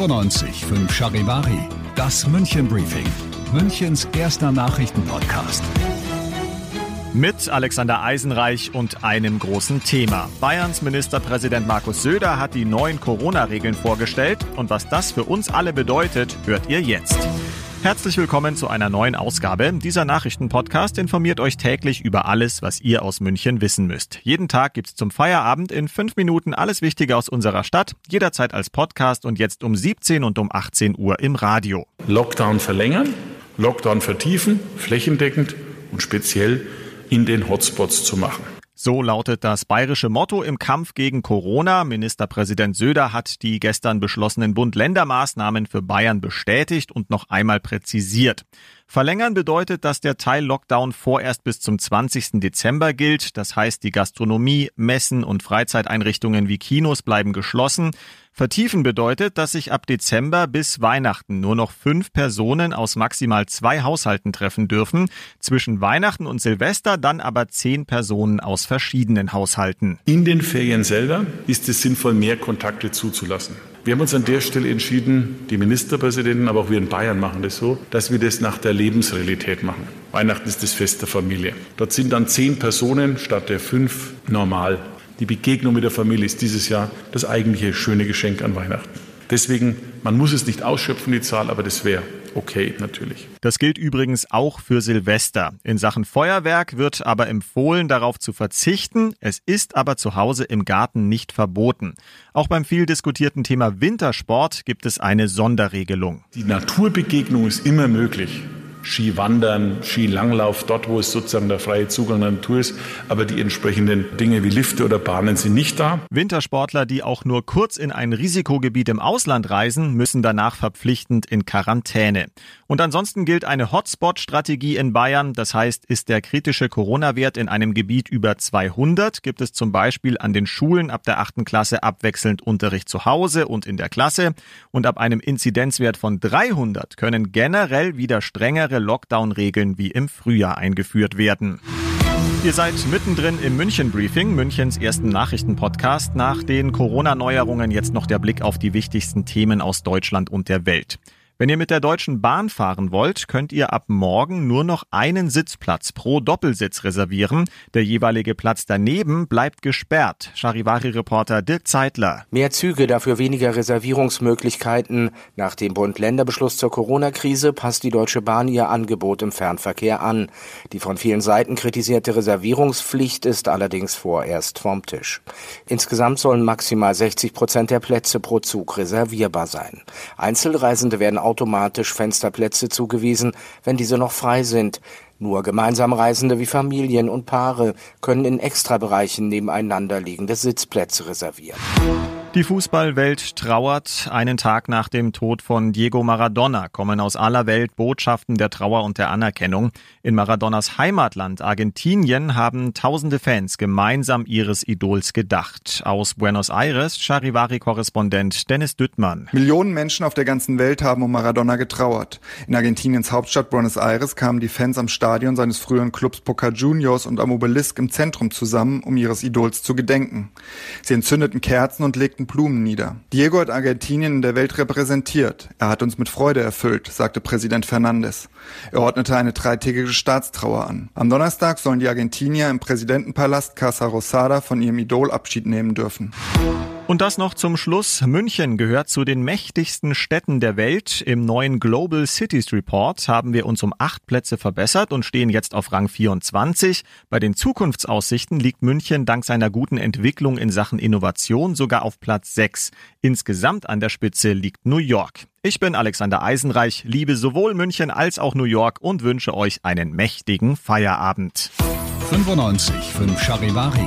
95 5 Charivari, das München Briefing, Münchens erster Nachrichtenpodcast. Mit Alexander Eisenreich und einem großen Thema. Bayerns Ministerpräsident Markus Söder hat die neuen Corona-Regeln vorgestellt und was das für uns alle bedeutet, hört ihr jetzt. Herzlich willkommen zu einer neuen Ausgabe. Dieser Nachrichtenpodcast informiert euch täglich über alles, was ihr aus München wissen müsst. Jeden Tag gibt's zum Feierabend in fünf Minuten alles Wichtige aus unserer Stadt, jederzeit als Podcast und jetzt um 17 und um 18 Uhr im Radio. Lockdown verlängern, Lockdown vertiefen, flächendeckend und speziell in den Hotspots zu machen. So lautet das bayerische Motto im Kampf gegen Corona. Ministerpräsident Söder hat die gestern beschlossenen Bund-Länder-Maßnahmen für Bayern bestätigt und noch einmal präzisiert. Verlängern bedeutet, dass der Teil Lockdown vorerst bis zum 20. Dezember gilt. Das heißt, die Gastronomie, Messen und Freizeiteinrichtungen wie Kinos bleiben geschlossen. Vertiefen bedeutet, dass sich ab Dezember bis Weihnachten nur noch fünf Personen aus maximal zwei Haushalten treffen dürfen. Zwischen Weihnachten und Silvester dann aber zehn Personen aus verschiedenen Haushalten. In den Ferien selber ist es sinnvoll, mehr Kontakte zuzulassen. Wir haben uns an der Stelle entschieden, die Ministerpräsidenten, aber auch wir in Bayern machen das so, dass wir das nach der Lebensrealität machen. Weihnachten ist das Fest der Familie. Dort sind dann zehn Personen statt der fünf normal. Die Begegnung mit der Familie ist dieses Jahr das eigentliche schöne Geschenk an Weihnachten. Deswegen, man muss es nicht ausschöpfen, die Zahl, aber das wäre okay, natürlich. Das gilt übrigens auch für Silvester. In Sachen Feuerwerk wird aber empfohlen, darauf zu verzichten. Es ist aber zu Hause im Garten nicht verboten. Auch beim viel diskutierten Thema Wintersport gibt es eine Sonderregelung. Die Naturbegegnung ist immer möglich. Skiwandern, Skilanglauf, dort, wo es sozusagen der freie Zugang der Natur ist. Aber die entsprechenden Dinge wie Lifte oder Bahnen sind nicht da. Wintersportler, die auch nur kurz in ein Risikogebiet im Ausland reisen, müssen danach verpflichtend in Quarantäne. Und ansonsten gilt eine Hotspot-Strategie in Bayern. Das heißt, ist der kritische Corona-Wert in einem Gebiet über 200, gibt es zum Beispiel an den Schulen ab der achten Klasse abwechselnd Unterricht zu Hause und in der Klasse. Und ab einem Inzidenzwert von 300 können generell wieder strengere strengere Lockdown-Regeln wie im Frühjahr eingeführt werden. Ihr seid mittendrin im München Briefing, Münchens ersten Nachrichtenpodcast. Nach den Corona-Neuerungen jetzt noch der Blick auf die wichtigsten Themen aus Deutschland und der Welt. Wenn ihr mit der Deutschen Bahn fahren wollt, könnt ihr ab morgen nur noch einen Sitzplatz pro Doppelsitz reservieren. Der jeweilige Platz daneben bleibt gesperrt. Charivari-Reporter Dirk Zeitler. Mehr Züge, dafür weniger Reservierungsmöglichkeiten. Nach dem Bund-Länder-Beschluss zur Corona-Krise passt die Deutsche Bahn ihr Angebot im Fernverkehr an. Die von vielen Seiten kritisierte Reservierungspflicht ist allerdings vorerst vom Tisch. Insgesamt sollen maximal 60 Prozent der Plätze pro Zug reservierbar sein. Einzelreisende werden automatisch Fensterplätze zugewiesen, wenn diese noch frei sind. Nur gemeinsam Reisende wie Familien und Paare können in Extrabereichen nebeneinander liegende Sitzplätze reservieren. Die Fußballwelt trauert. Einen Tag nach dem Tod von Diego Maradona kommen aus aller Welt Botschaften der Trauer und der Anerkennung. In Maradonas Heimatland Argentinien haben tausende Fans gemeinsam ihres Idols gedacht. Aus Buenos Aires Charivari-Korrespondent Dennis Düttmann. Millionen Menschen auf der ganzen Welt haben um Maradona getrauert. In Argentiniens Hauptstadt Buenos Aires kamen die Fans am Stadion seines früheren Clubs Boca Juniors und am Obelisk im Zentrum zusammen, um ihres Idols zu gedenken. Sie entzündeten Kerzen und legten Blumen nieder. Diego hat Argentinien in der Welt repräsentiert. Er hat uns mit Freude erfüllt, sagte Präsident Fernandes. Er ordnete eine dreitägige Staatstrauer an. Am Donnerstag sollen die Argentinier im Präsidentenpalast Casa Rosada von ihrem Idol Abschied nehmen dürfen. Und das noch zum Schluss. München gehört zu den mächtigsten Städten der Welt. Im neuen Global Cities Report haben wir uns um acht Plätze verbessert und stehen jetzt auf Rang 24. Bei den Zukunftsaussichten liegt München dank seiner guten Entwicklung in Sachen Innovation sogar auf Platz 6. Insgesamt an der Spitze liegt New York. Ich bin Alexander Eisenreich, liebe sowohl München als auch New York und wünsche euch einen mächtigen Feierabend. 95 5 Charivari,